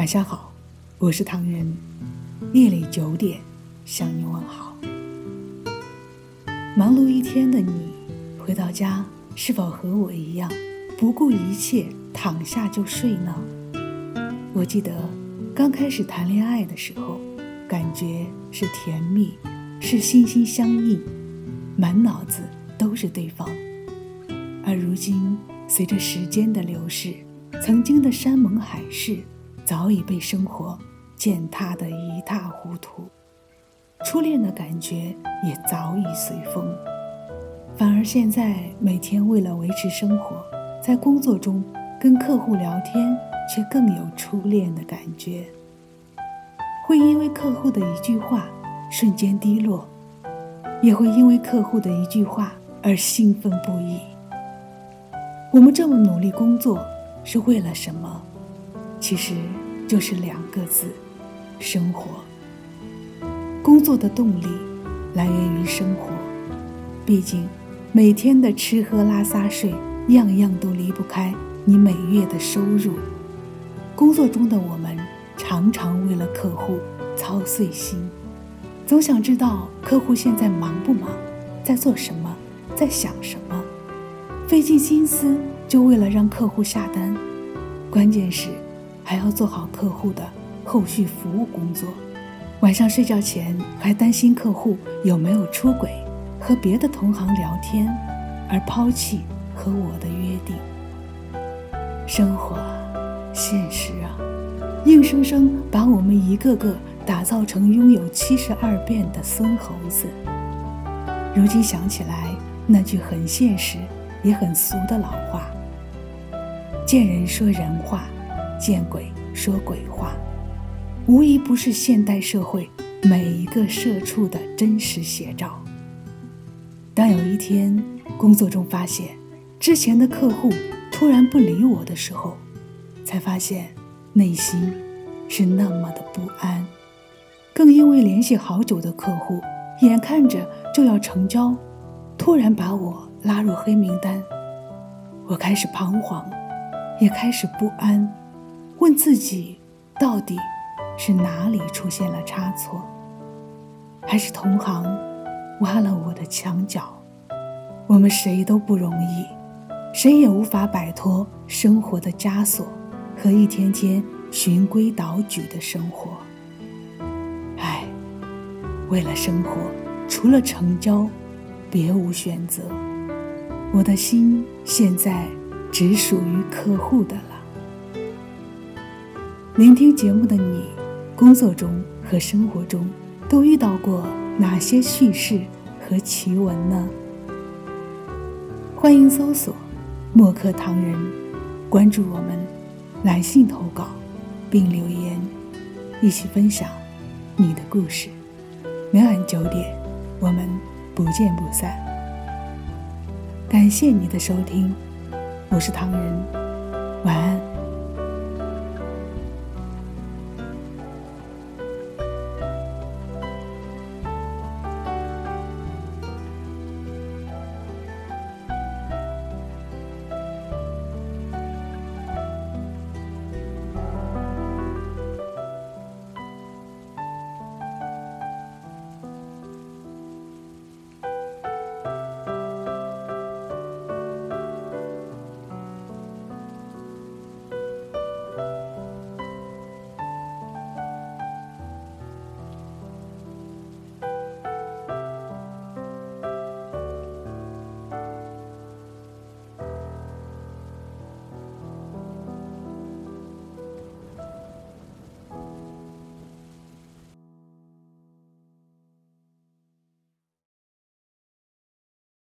晚上好，我是唐人。夜里九点向你问好。忙碌一天的你，回到家是否和我一样，不顾一切躺下就睡呢？我记得刚开始谈恋爱的时候，感觉是甜蜜，是心心相印，满脑子都是对方。而如今，随着时间的流逝，曾经的山盟海誓。早已被生活践踏得一塌糊涂，初恋的感觉也早已随风，反而现在每天为了维持生活，在工作中跟客户聊天，却更有初恋的感觉。会因为客户的一句话瞬间低落，也会因为客户的一句话而兴奋不已。我们这么努力工作是为了什么？其实就是两个字：生活。工作的动力来源于生活，毕竟每天的吃喝拉撒睡，样样都离不开你每月的收入。工作中的我们常常为了客户操碎心，总想知道客户现在忙不忙，在做什么，在想什么，费尽心思就为了让客户下单。关键是。还要做好客户的后续服务工作，晚上睡觉前还担心客户有没有出轨，和别的同行聊天，而抛弃和我的约定。生活，现实啊，硬生生把我们一个个打造成拥有七十二变的孙猴子。如今想起来，那句很现实也很俗的老话：见人说人话。见鬼说鬼话，无疑不是现代社会每一个社畜的真实写照。当有一天工作中发现之前的客户突然不理我的时候，才发现内心是那么的不安。更因为联系好久的客户眼看着就要成交，突然把我拉入黑名单，我开始彷徨，也开始不安。问自己，到底是哪里出现了差错，还是同行挖了我的墙角？我们谁都不容易，谁也无法摆脱生活的枷锁和一天天循规蹈矩的生活。唉，为了生活，除了成交，别无选择。我的心现在只属于客户的了。聆听节目的你，工作中和生活中都遇到过哪些趣事和奇闻呢？欢迎搜索“墨客唐人”，关注我们，来信投稿并留言，一起分享你的故事。每晚九点，我们不见不散。感谢你的收听，我是唐人，晚安。